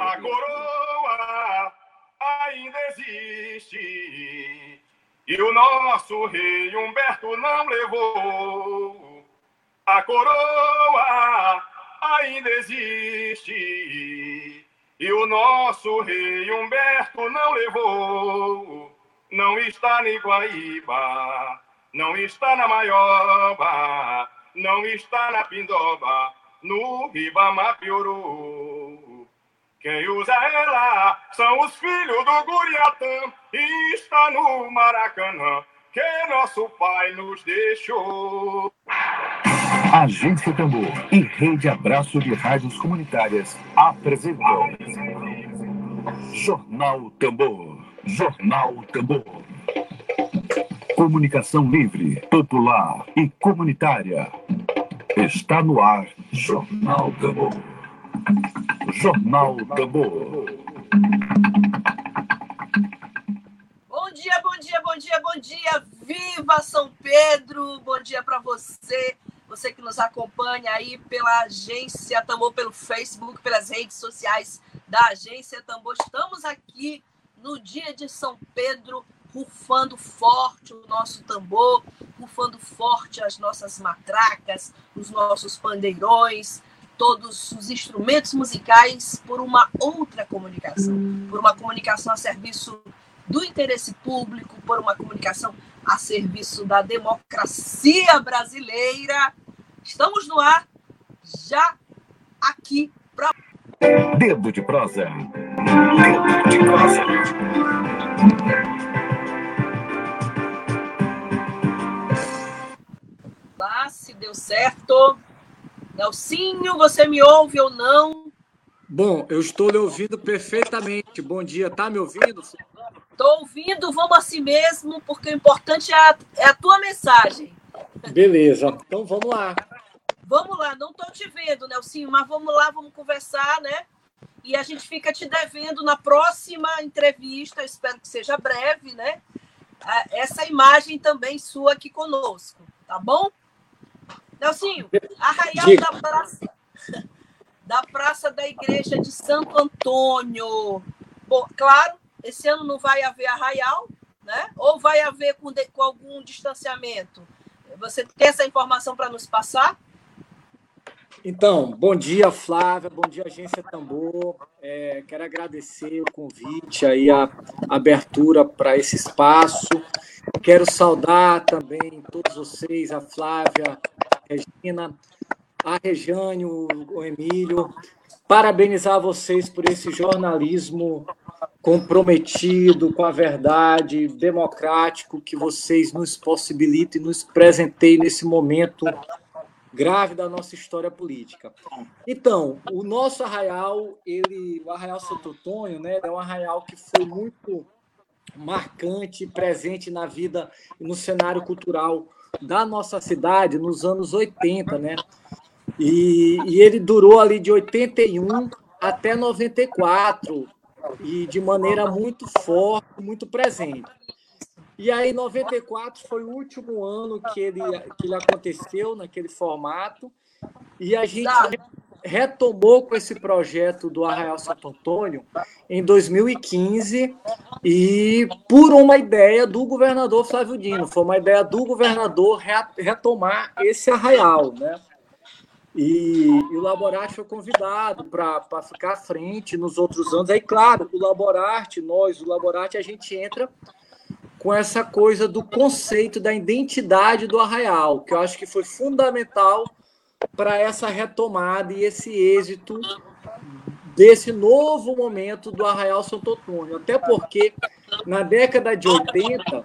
A coroa ainda existe e o nosso rei Humberto não levou. A coroa ainda existe e o nosso rei Humberto não levou. Não está em Guaíba, não está na Maioba, não está na Pindoba, no Ribamar piorou. Quem usa ela são os filhos do Guriatã e está no Maracanã que nosso pai nos deixou. Agência Tambor e Rede Abraço de Rádios Comunitárias apresentam Jornal Tambor. Jornal Tambor. Comunicação livre, popular e comunitária. Está no ar Jornal Tambor. Jornal Tambor. Bom dia, bom dia, bom dia, bom dia. Viva São Pedro! Bom dia para você, você que nos acompanha aí pela Agência Tambor, pelo Facebook, pelas redes sociais da Agência Tambor. Estamos aqui no dia de São Pedro, rufando forte o nosso tambor, rufando forte as nossas matracas, os nossos pandeirões, todos os instrumentos musicais por uma outra comunicação, por uma comunicação a serviço do interesse público, por uma comunicação a serviço da democracia brasileira. Estamos no ar já aqui para Dedo de prosa. Dedo de prosa. lá se deu certo. Nelsinho, você me ouve ou não? Bom, eu estou lhe ouvindo perfeitamente. Bom dia, tá me ouvindo? Estou ouvindo, vamos assim mesmo, porque o importante é a, é a tua mensagem. Beleza, então vamos lá. Vamos lá, não estou te vendo, Nelsinho, mas vamos lá, vamos conversar, né? E a gente fica te devendo na próxima entrevista, espero que seja breve, né? Essa imagem também sua aqui conosco, tá bom? Nelsinho, Arraial Diga. da Praça, da Praça da Igreja de Santo Antônio. Bom, claro, esse ano não vai haver arraial, né? Ou vai haver com, de- com algum distanciamento? Você tem essa informação para nos passar? Então, bom dia, Flávia, bom dia, Agência Tambor. É, quero agradecer o convite aí, a abertura para esse espaço. Quero saudar também todos vocês, a Flávia, Regina, a Rejane, o Emílio. Parabenizar vocês por esse jornalismo comprometido com a verdade, democrático, que vocês nos possibilitam e nos presenteiem nesse momento grave da nossa história política. Então, o nosso arraial, ele, o Arraial Santo Antônio, né, é um arraial que foi muito marcante, presente na vida e no cenário cultural da nossa cidade nos anos 80, né? E, e ele durou ali de 81 até 94 e de maneira muito forte, muito presente. E aí, 94 foi o último ano que ele, que ele aconteceu naquele formato, e a gente retomou com esse projeto do Arraial Santo Antônio em 2015, e por uma ideia do governador Flávio Dino, foi uma ideia do governador re- retomar esse arraial, né? E, e o Laborarte foi convidado para ficar à frente nos outros anos. Aí, claro, o Laborarte, nós, o Laborarte, a gente entra com essa coisa do conceito da identidade do arraial, que eu acho que foi fundamental para essa retomada e esse êxito desse novo momento do Arraial Santo Antônio. Até porque, na década de 80,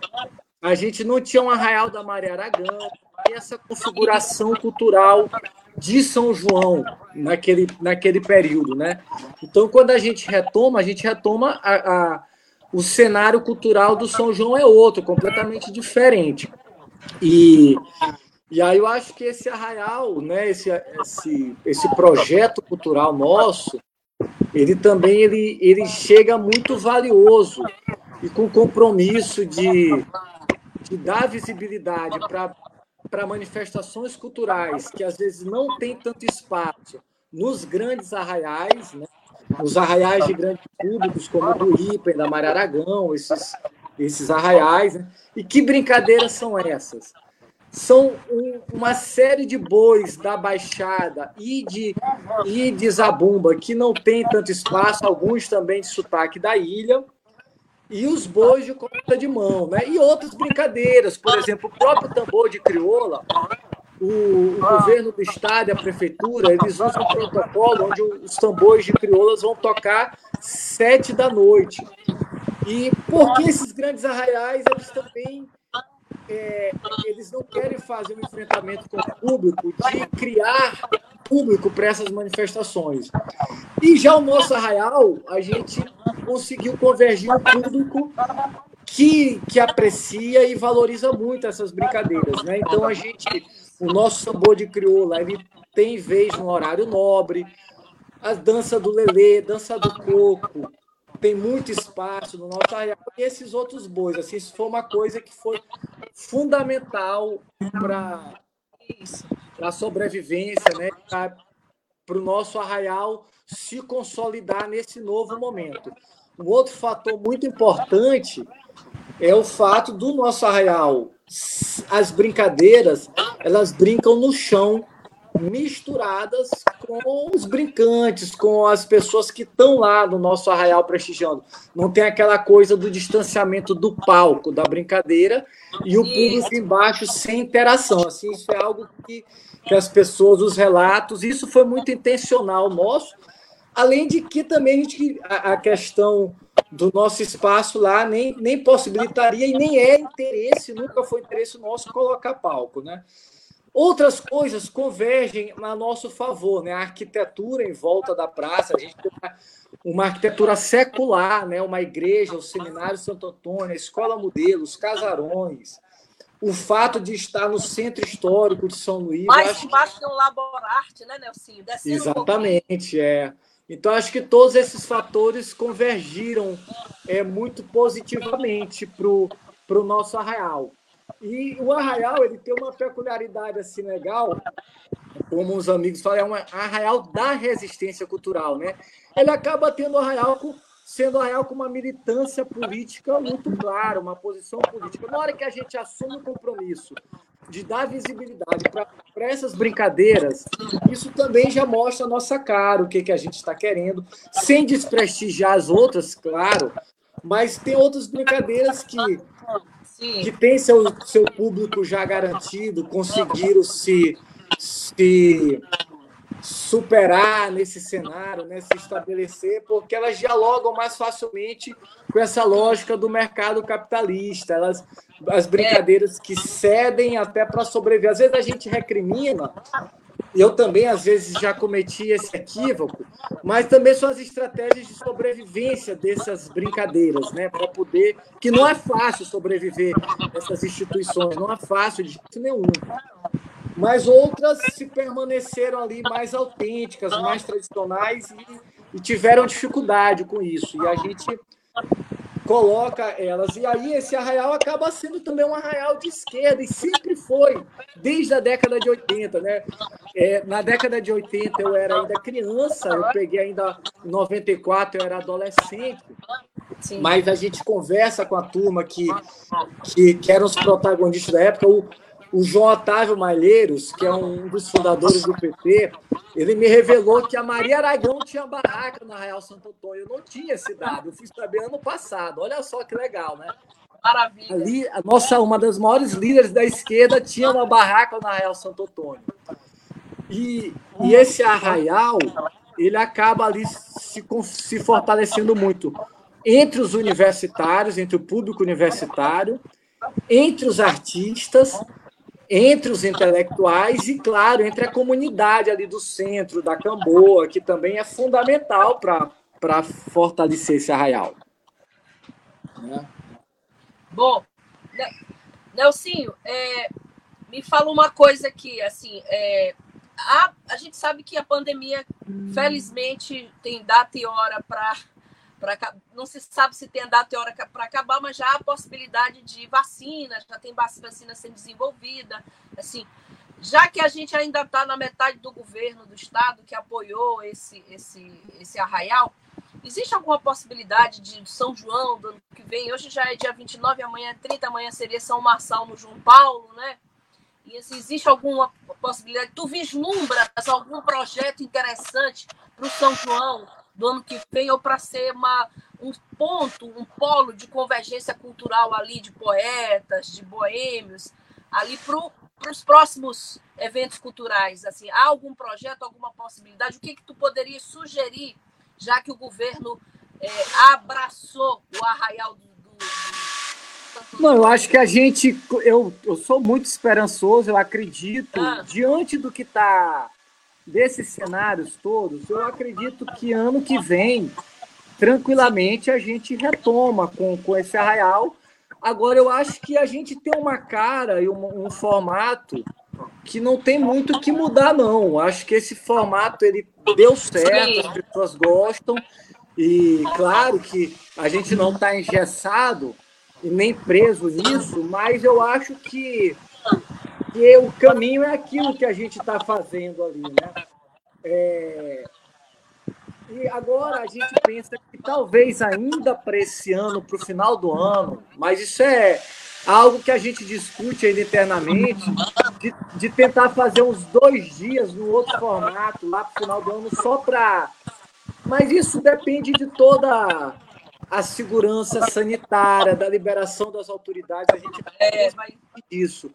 a gente não tinha um Arraial da Maria Aragão, essa configuração cultural de São João naquele, naquele período, né? Então, quando a gente retoma, a gente retoma a, a- o cenário cultural do São João é outro, completamente diferente. E, e aí eu acho que esse arraial, né, esse, esse, esse projeto cultural nosso, ele também ele, ele chega muito valioso e com compromisso de, de dar visibilidade para manifestações culturais que às vezes não tem tanto espaço nos grandes arraiais, né? nos arraiais de grandes públicos, como o do Ipa, da Maria Aragão, esses, esses arraiais. Né? E que brincadeiras são essas? São um, uma série de bois da Baixada e de, e de Zabumba, que não tem tanto espaço, alguns também de sotaque da ilha, e os bois de corda de mão, né? E outras brincadeiras, por exemplo, o próprio tambor de crioula, o, o, governo do estado e a prefeitura, eles usam um protocolo onde os tambores de crioulas vão tocar sete da noite. E porque esses grandes arraiais, eles também é, eles não querem fazer um enfrentamento com o público de criar público para essas manifestações. E já o nosso arraial, a gente conseguiu convergir um público que, que aprecia e valoriza muito essas brincadeiras. Né? Então, a gente o nosso sabor de crioula, ele tem vez no horário nobre. A dança do lelê, dança do coco, tem muito espaço no nosso arraial. E esses outros bois, assim, isso foi uma coisa que foi fundamental para a sobrevivência, né? Para o nosso arraial se consolidar nesse novo momento. Um outro fator muito importante é o fato do nosso arraial as brincadeiras, elas brincam no chão, misturadas com os brincantes, com as pessoas que estão lá no nosso arraial prestigiando. Não tem aquela coisa do distanciamento do palco, da brincadeira, e o público embaixo sem interação. Assim, isso é algo que, que as pessoas, os relatos, isso foi muito intencional nosso, além de que também a, gente, a, a questão do nosso espaço lá nem, nem possibilitaria e nem é interesse, nunca foi interesse nosso colocar palco, né? Outras coisas convergem a nosso favor, né? A arquitetura em volta da praça, a gente tem uma, arquitetura secular, né? Uma igreja, o Seminário Santo Antônio, a Escola Modelo, os casarões, o fato de estar no centro histórico de São Luís. Mais embaixo que... um Laborarte, né, Nelsinho? Descendo Exatamente, um é. Então, acho que todos esses fatores convergiram é, muito positivamente para o nosso arraial. E o arraial ele tem uma peculiaridade assim legal, como os amigos falam, é um arraial da resistência cultural. Né? Ele acaba tendo arraial com, sendo arraial com uma militância política muito clara, uma posição política. Na hora que a gente assume o compromisso de dar visibilidade para essas brincadeiras, isso também já mostra a nossa cara, o que, que a gente está querendo, sem desprestigiar as outras, claro, mas tem outras brincadeiras que, que têm seu, seu público já garantido, conseguiram se, se superar nesse cenário, né, se estabelecer, porque elas dialogam mais facilmente com essa lógica do mercado capitalista, elas, as brincadeiras que cedem até para sobreviver. Às vezes a gente recrimina, eu também às vezes já cometi esse equívoco, mas também são as estratégias de sobrevivência dessas brincadeiras, né, para poder, que não é fácil sobreviver essas instituições, não é fácil de jeito nenhum mas outras se permaneceram ali mais autênticas, mais tradicionais e, e, tiveram dificuldade com isso. E a gente coloca elas. E aí esse arraial acaba sendo também um arraial de esquerda, e sempre foi, desde a década de 80. Né? É, na década de 80 eu era ainda criança, eu peguei ainda em 94, eu era adolescente. Sim. Mas a gente conversa com a turma que, que, que eram os protagonistas da época. O, o João Otávio Malheiros, que é um dos fundadores do PT, ele me revelou que a Maria Aragão tinha barraca na Real Santo Antônio. Eu não tinha esse dado, eu fui saber ano passado. Olha só que legal, né? Maravilha. Ali, a nossa, uma das maiores líderes da esquerda tinha uma barraca na Real Santo Antônio. E, e esse arraial, ele acaba ali se, se fortalecendo muito entre os universitários, entre o público universitário, entre os artistas entre os intelectuais e, claro, entre a comunidade ali do centro, da Camboa, que também é fundamental para fortalecer esse arraial. Né? Bom, Nelsinho, é, me fala uma coisa aqui, assim, é, a, a gente sabe que a pandemia, felizmente, tem data e hora para Pra, não se sabe se tem a data e hora para acabar, mas já há a possibilidade de vacina, já tem vacina sendo desenvolvida. Assim, já que a gente ainda está na metade do governo do estado que apoiou esse, esse, esse arraial, Existe alguma possibilidade de São João do ano que vem? Hoje já é dia 29, amanhã é 30, amanhã seria São Marçal no João Paulo, né? E se existe alguma possibilidade, tu vislumbras algum projeto interessante para o São João do ano que vem ou para ser uma, um ponto, um polo de convergência cultural ali de poetas, de boêmios, ali para os próximos eventos culturais? Assim, há algum projeto, alguma possibilidade? O que, que tu poderia sugerir, já que o governo é, abraçou o arraial do, do. Não, eu acho que a gente. Eu, eu sou muito esperançoso, eu acredito, ah. diante do que está. Desses cenários todos, eu acredito que ano que vem, tranquilamente, a gente retoma com, com esse arraial. Agora, eu acho que a gente tem uma cara e um, um formato que não tem muito que mudar, não. Acho que esse formato ele deu certo, Sim. as pessoas gostam. E claro que a gente não está engessado e nem preso nisso, mas eu acho que, que o caminho é aquilo que a gente está fazendo ali. Né? É... E agora a gente pensa que talvez ainda para esse ano, para o final do ano, mas isso é algo que a gente discute ainda internamente, de, de tentar fazer uns dois dias no outro formato, lá para o final do ano, só para. Mas isso depende de toda a segurança sanitária, da liberação das autoridades, a gente é, vai isso.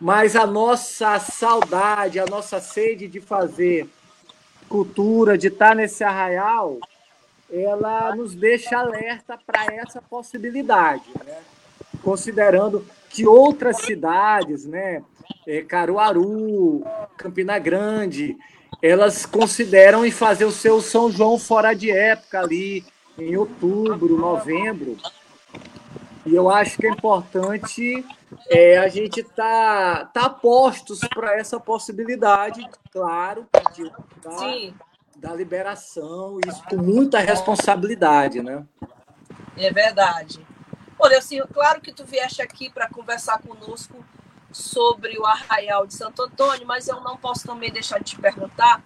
Mas a nossa saudade, a nossa sede de fazer cultura, de estar nesse arraial, ela nos deixa alerta para essa possibilidade. Né? considerando que outras cidades, né, é, Caruaru, Campina Grande, elas consideram em fazer o seu São João fora de época ali, em outubro, novembro. E eu acho que é importante é, a gente tá, tá postos para essa possibilidade, claro, de, da, da liberação, isso com muita responsabilidade, né? É verdade. Olha, assim, claro que tu vieste aqui para conversar conosco sobre o Arraial de Santo Antônio, mas eu não posso também deixar de te perguntar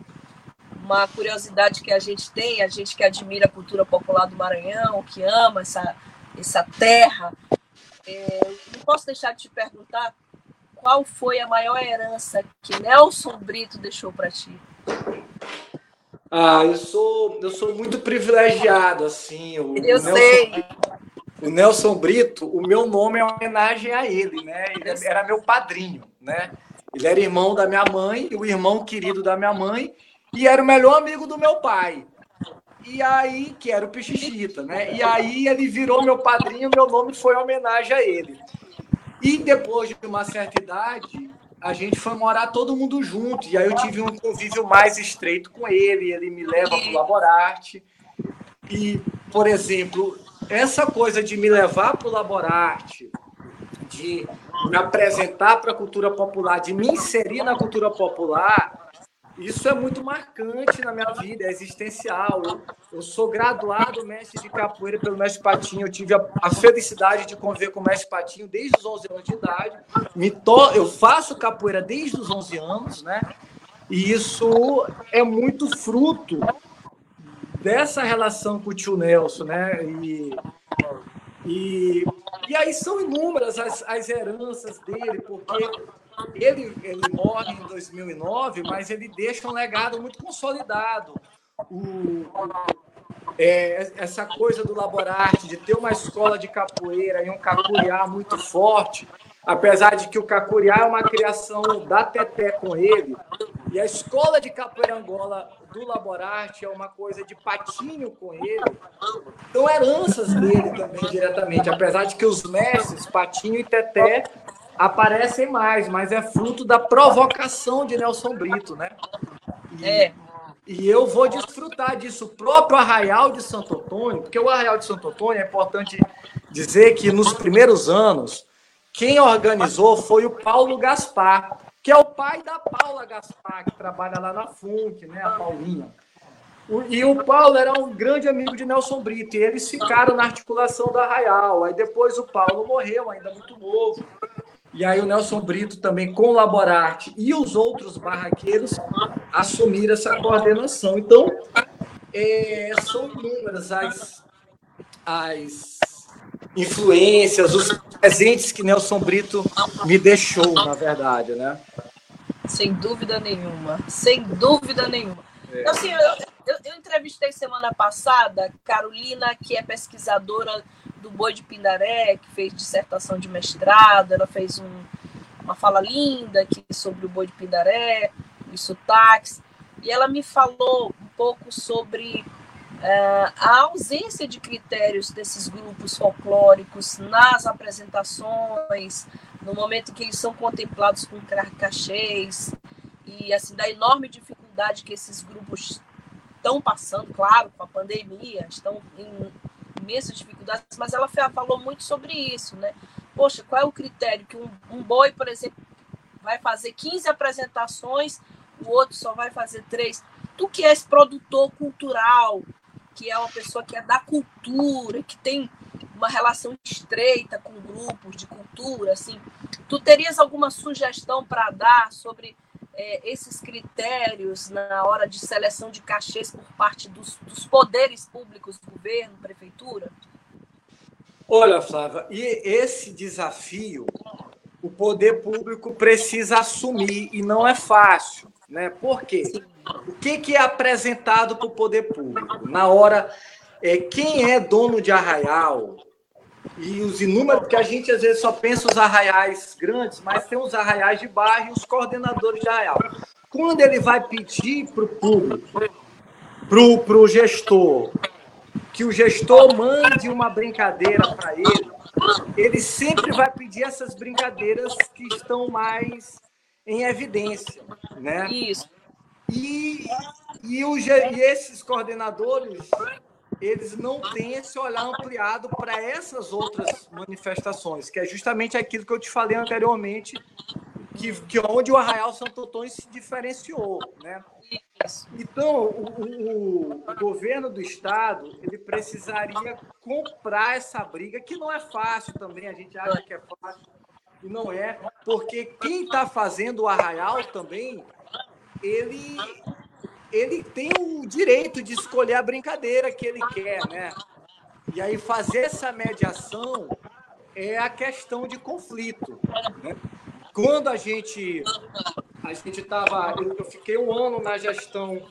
uma curiosidade que a gente tem, a gente que admira a cultura popular do Maranhão, que ama essa, essa terra. É, não posso deixar de te perguntar qual foi a maior herança que Nelson Brito deixou para ti? Ah, eu sou, eu sou muito privilegiado, assim. O, eu o sei o Nelson Brito, o meu nome é homenagem a ele, né? Ele era meu padrinho, né? Ele era irmão da minha mãe, o irmão querido da minha mãe, e era o melhor amigo do meu pai. E aí, que era o Pichichita, né? E aí ele virou meu padrinho, meu nome foi homenagem a ele. E depois de uma certa idade, a gente foi morar todo mundo junto. E aí eu tive um convívio mais estreito com ele, ele me leva para o Laborarte. E, por exemplo, essa coisa de me levar para o Laborarte, de me apresentar para a cultura popular, de me inserir na cultura popular, isso é muito marcante na minha vida, é existencial. Eu, sou graduado mestre de capoeira pelo mestre Patinho. Eu tive a, a, felicidade de conviver com o mestre Patinho desde os 11 anos de idade. To, eu faço capoeira desde os 11 anos, né? E isso é muito fruto dessa relação com o tio Nelson, né? E, e, e aí são inúmeras as, as heranças dele, porque ele, ele morre em 2009, mas ele deixa um legado muito consolidado. O, é, essa coisa do Laborarte, de ter uma escola de capoeira e um capoeira muito forte, apesar de que o Cacuriá é uma criação da Teté com ele, e a escola de capoeira Angola do Laborarte é uma coisa de patinho com ele. Então, heranças dele também diretamente, apesar de que os mestres, Patinho e Teté, aparecem mais, mas é fruto da provocação de Nelson Brito, né? E, é. E eu vou desfrutar disso. O próprio Arraial de Santo Antônio, porque o Arraial de Santo Antônio é importante dizer que nos primeiros anos, quem organizou foi o Paulo Gaspar, que é o pai da Paula Gaspar, que trabalha lá na FUNC, né, a Paulinha. E o Paulo era um grande amigo de Nelson Brito, e eles ficaram na articulação da Arraial. Aí depois o Paulo morreu, ainda muito novo. E aí o Nelson Brito também com o Laborarte e os outros barraqueiros assumiram essa coordenação. Então, é, são inúmeras as, as influências, os presentes que Nelson Brito me deixou, na verdade, né? Sem dúvida nenhuma, sem dúvida nenhuma. É. Assim, eu, eu, eu, entrevistei semana passada Carolina, que é pesquisadora do Boi de Pindaré, que fez dissertação de mestrado, ela fez um, uma fala linda aqui sobre o Boi de Pindaré, os sotaques, e ela me falou um pouco sobre uh, a ausência de critérios desses grupos folclóricos nas apresentações, no momento que eles são contemplados com cachês, e assim, da enorme dificuldade que esses grupos estão passando, claro, com a pandemia, estão em imensas dificuldades, mas ela falou muito sobre isso, né? Poxa, qual é o critério que um, um boi, por exemplo, vai fazer 15 apresentações, o outro só vai fazer três? Tu que és produtor cultural, que é uma pessoa que é da cultura, que tem uma relação estreita com grupos de cultura, assim, tu terias alguma sugestão para dar sobre é, esses critérios na hora de seleção de cachês por parte dos, dos poderes públicos, governo, prefeitura? Olha, Flávia, e esse desafio o poder público precisa assumir e não é fácil, né? Por quê? O que, que é apresentado para o poder público? Na hora, é, quem é dono de arraial, e os inúmeros, porque a gente às vezes só pensa os arraiais grandes, mas tem os arraiais de bairro e os coordenadores de arraial. Quando ele vai pedir para o público, para o gestor, que o gestor mande uma brincadeira para ele, ele sempre vai pedir essas brincadeiras que estão mais em evidência. Né? Isso. E, e, o, e esses coordenadores, eles não têm esse olhar ampliado para essas outras manifestações, que é justamente aquilo que eu te falei anteriormente, que, que onde o Arraial Santo Antônio se diferenciou, né? Então, o, o, o, governo do estado ele precisaria comprar essa briga, que não é fácil também. A gente acha que é fácil e não é, porque quem está fazendo o arraial também ele ele tem o direito de escolher a brincadeira que ele quer, né? E aí fazer essa mediação é a questão de conflito. Né? Quando a gente a gente estava, eu, fiquei um ano na gestão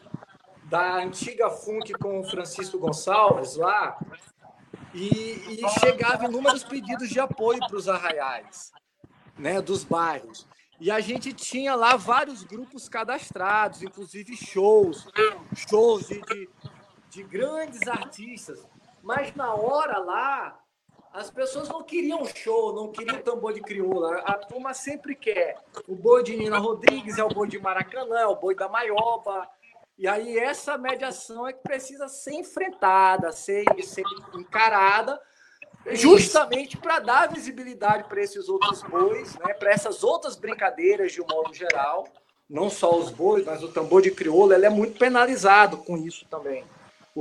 da antiga Funk com o Francisco Gonçalves lá e, e chegava inúmeros pedidos de apoio para os arraiais, né, dos bairros. E a gente tinha lá vários grupos cadastrados, inclusive shows, shows de, de, de grandes artistas. Mas na hora lá, as pessoas não queriam show, não queriam tambor de crioula. A turma sempre quer. O boi de Nina Rodrigues é o boi de Maracanã, é o boi da Maioba. E aí essa mediação é que precisa ser enfrentada, ser, ser encarada justamente para dar visibilidade para esses outros bois, né, para essas outras brincadeiras de um modo geral, não só os bois, mas o tambor de crioula, ele é muito penalizado com isso também.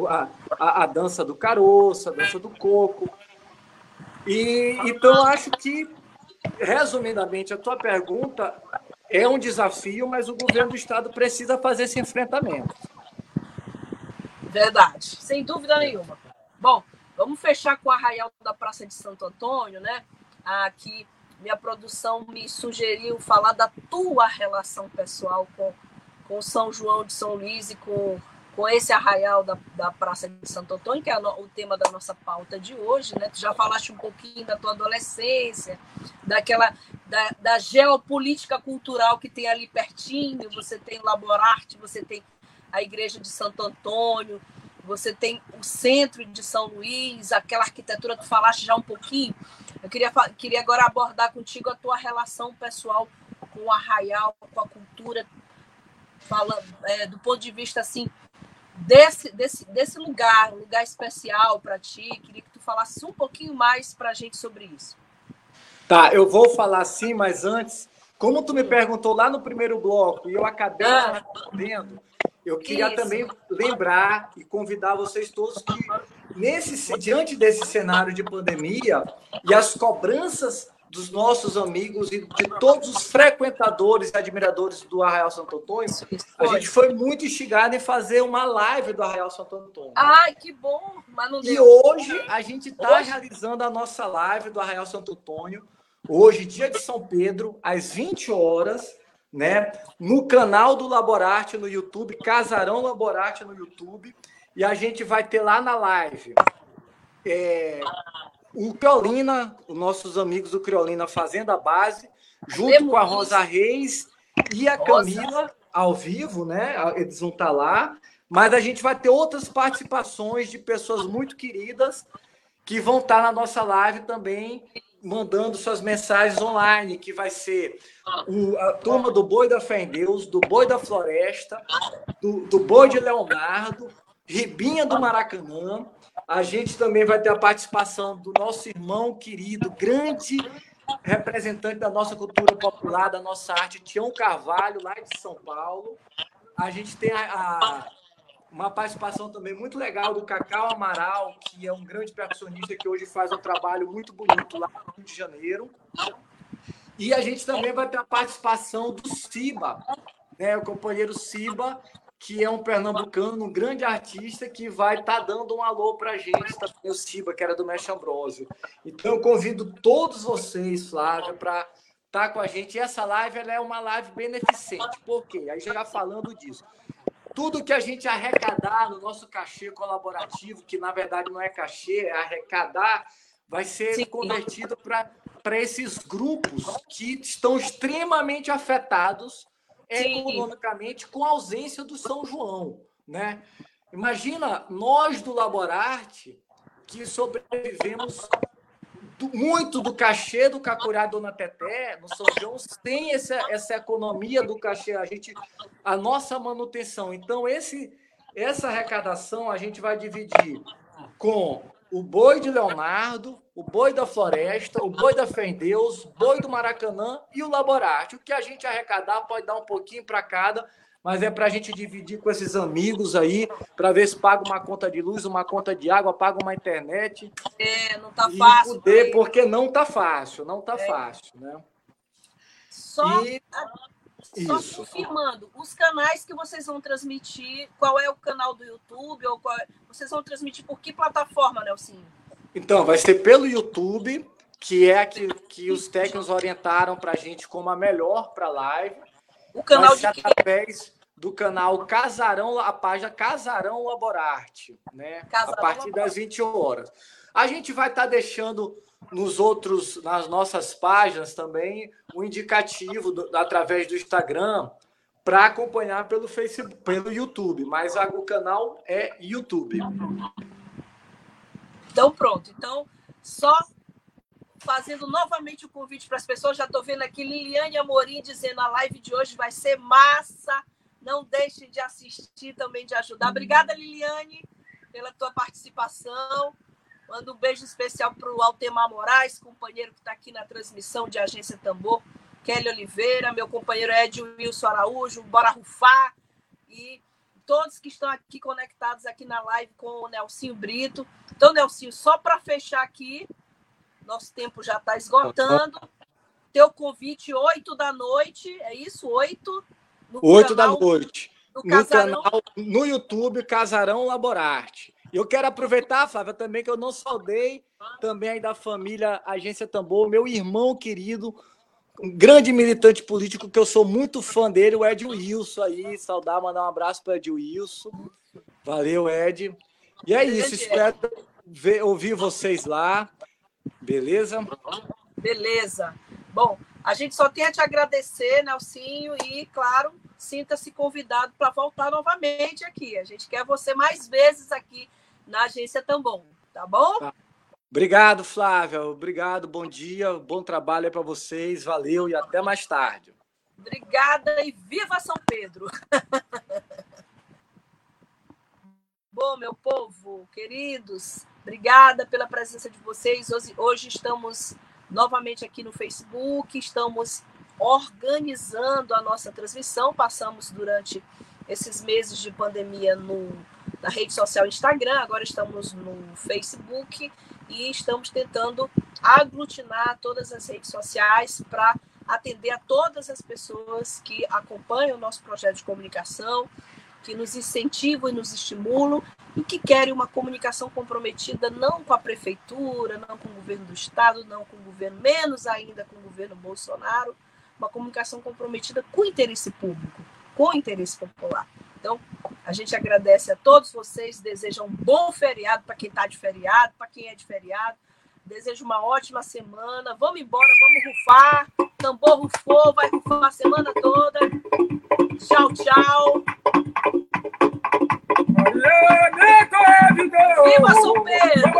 A, a, a dança do caroço, a dança do coco. E então acho que, resumidamente, a tua pergunta é um desafio, mas o governo do estado precisa fazer esse enfrentamento. Verdade, sem dúvida nenhuma. Bom, Vamos fechar com o Arraial da Praça de Santo Antônio, né? Aqui minha produção me sugeriu falar da tua relação pessoal com, com São João de São Luís e com, com esse arraial da, da Praça de Santo Antônio, que é o tema da nossa pauta de hoje, né? Tu já falaste um pouquinho da tua adolescência, daquela da, da geopolítica cultural que tem ali pertinho, você tem o Laborarte, você tem a Igreja de Santo Antônio, você tem o centro de São Luís, aquela arquitetura que tu falaste já um pouquinho. Eu queria, queria agora abordar contigo a tua relação pessoal com o arraial, com a cultura, fala, é, do ponto de vista assim desse, desse, desse lugar, um lugar especial para ti. Queria que tu falasse um pouquinho mais para a gente sobre isso. Tá, eu vou falar sim, mas antes, como tu me perguntou lá no primeiro bloco e eu acabei ah. respondendo, eu queria Isso. também lembrar e convidar vocês todos que, nesse, diante desse cenário de pandemia e as cobranças dos nossos amigos e de todos os frequentadores e admiradores do Arraial Santo Antônio, a gente foi muito instigado em fazer uma live do Arraial Santo Antônio. Ai, que bom! Mas não deu. E hoje a gente está realizando a nossa live do Arraial Santo Antônio, hoje, dia de São Pedro, às 20 horas, né? No canal do Laborarte no YouTube, Casarão Laborarte no YouTube. E a gente vai ter lá na live é, o Criolina, os nossos amigos do Criolina fazendo a base, junto com a Rosa Reis e a Camila ao vivo, né? Eles vão estar lá. Mas a gente vai ter outras participações de pessoas muito queridas que vão estar na nossa live também, mandando suas mensagens online, que vai ser o, a turma do Boi da Fé em Deus, do Boi da Floresta, do, do Boi de Leonardo, Ribinha do Maracanã, a gente também vai ter a participação do nosso irmão querido, grande representante da nossa cultura popular, da nossa arte, Tião Carvalho, lá de São Paulo. A gente tem a, a, uma participação também muito legal do Cacau Amaral, que é um grande percussionista que hoje faz um trabalho muito bonito lá no Rio de Janeiro. E a gente também vai ter a participação do Siba, né, o companheiro Siba, que é um pernambucano, um grande artista que vai estar tá dando um alô para a gente, também o Siba, que era do Mestre Ambrosio. Então, eu convido todos vocês, Flávia, para estar tá com a gente. E essa live ela é uma live beneficente. Por quê? Aí já falando disso. Tudo que a gente arrecadar no nosso cachê colaborativo, que na verdade não é cachê, é arrecadar, vai ser Sim. convertido para esses grupos que estão extremamente afetados economicamente com a ausência do São João, né? Imagina nós do Laborarte que sobrevivemos muito do cachê do Cacurá Dona Teté no São João sem essa, essa economia do cachê, a gente a nossa manutenção. Então esse essa arrecadação a gente vai dividir com o boi de Leonardo, o boi da floresta, o boi da fé em Deus, boi do Maracanã e o laborate. O que a gente arrecadar pode dar um pouquinho para cada, mas é para a gente dividir com esses amigos aí, para ver se paga uma conta de luz, uma conta de água, paga uma internet. É, não tá fácil. Poder, porque não tá fácil, não tá é. fácil, né? Só e... Só Isso. confirmando, os canais que vocês vão transmitir, qual é o canal do YouTube, ou qual, é, vocês vão transmitir por que plataforma, Nelsinho? Então, vai ser pelo YouTube, que é a que, que os técnicos orientaram para a gente como a melhor para live. O canal de através do canal Casarão, a página Casarão Laborarte, né? Casarão a partir Laborarte. das 20 horas. A gente vai estar tá deixando nos outros, nas nossas páginas também, um indicativo do, através do Instagram para acompanhar pelo Facebook, pelo YouTube, mas a, o canal é YouTube. Então pronto. Então só fazendo novamente o convite para as pessoas, já estou vendo aqui Liliane Amorim dizendo a live de hoje vai ser massa. Não deixe de assistir também de ajudar. Obrigada Liliane pela tua participação. Mando um beijo especial para o Altemar Moraes, companheiro que está aqui na transmissão de Agência Tambor. Kelly Oliveira, meu companheiro Ed Wilson Araújo, bora rufar. E todos que estão aqui conectados aqui na live com o Nelsinho Brito. Então, Nelsinho, só para fechar aqui, nosso tempo já está esgotando. Teu convite, 8 da noite, é isso? 8? 8 da noite. No, no canal, no YouTube, Casarão Laborarte. Eu quero aproveitar, Flávia, também que eu não saudei também aí da família Agência Tambor, meu irmão querido, um grande militante político que eu sou muito fã dele, o Ed Wilson aí, saudar, mandar um abraço para Ed Wilson. Valeu, Ed. E é isso, espero ver, ouvir vocês lá. Beleza? Beleza. Bom, a gente só tem a te agradecer, Nelsinho, e, claro, sinta-se convidado para voltar novamente aqui. A gente quer você mais vezes aqui na agência Tambom, tá bom? Tá. Obrigado, Flávia. Obrigado, bom dia, bom trabalho para vocês. Valeu e até mais tarde. Obrigada e viva São Pedro! Bom, meu povo, queridos, obrigada pela presença de vocês. Hoje, hoje estamos novamente aqui no Facebook, estamos organizando a nossa transmissão. Passamos durante esses meses de pandemia no na rede social Instagram, agora estamos no Facebook e estamos tentando aglutinar todas as redes sociais para atender a todas as pessoas que acompanham o nosso projeto de comunicação, que nos incentivam e nos estimulam e que querem uma comunicação comprometida não com a prefeitura, não com o governo do estado, não com o governo, menos ainda com o governo Bolsonaro, uma comunicação comprometida com o interesse público, com o interesse popular. Então, a gente agradece a todos vocês, deseja um bom feriado para quem está de feriado, para quem é de feriado. Desejo uma ótima semana. Vamos embora, vamos rufar. Tambor rufou, vai rufar a semana toda. Tchau, tchau. Viva São Pedro!